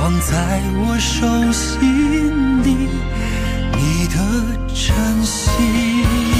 放在我手心里，你的真心。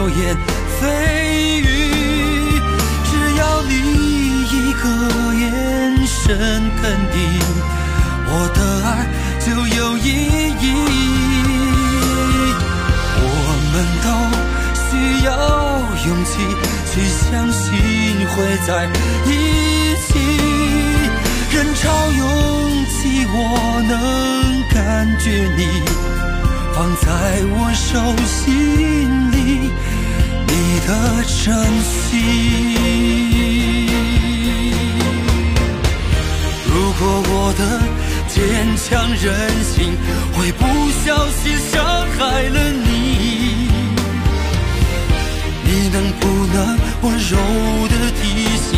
流言蜚语，只要你一个眼。神肯定，我的爱就有意义。我们都需要勇气去相信会在一起。人潮拥挤，我能感觉你放在我手心，的真心。如果我的坚强任性会不小心伤害了你，你能不能温柔的提醒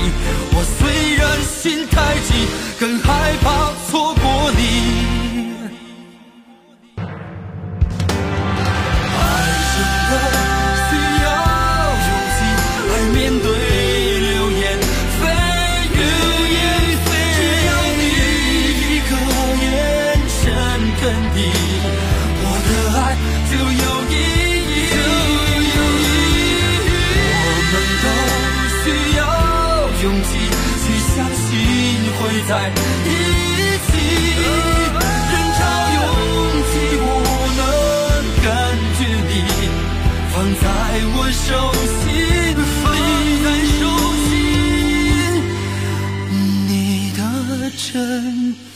我？虽然心太急，更害怕错过你。原地我的爱就有意义我们都需要勇气去相信会在一起人潮拥挤我能感觉你放在我手心放在手心你的真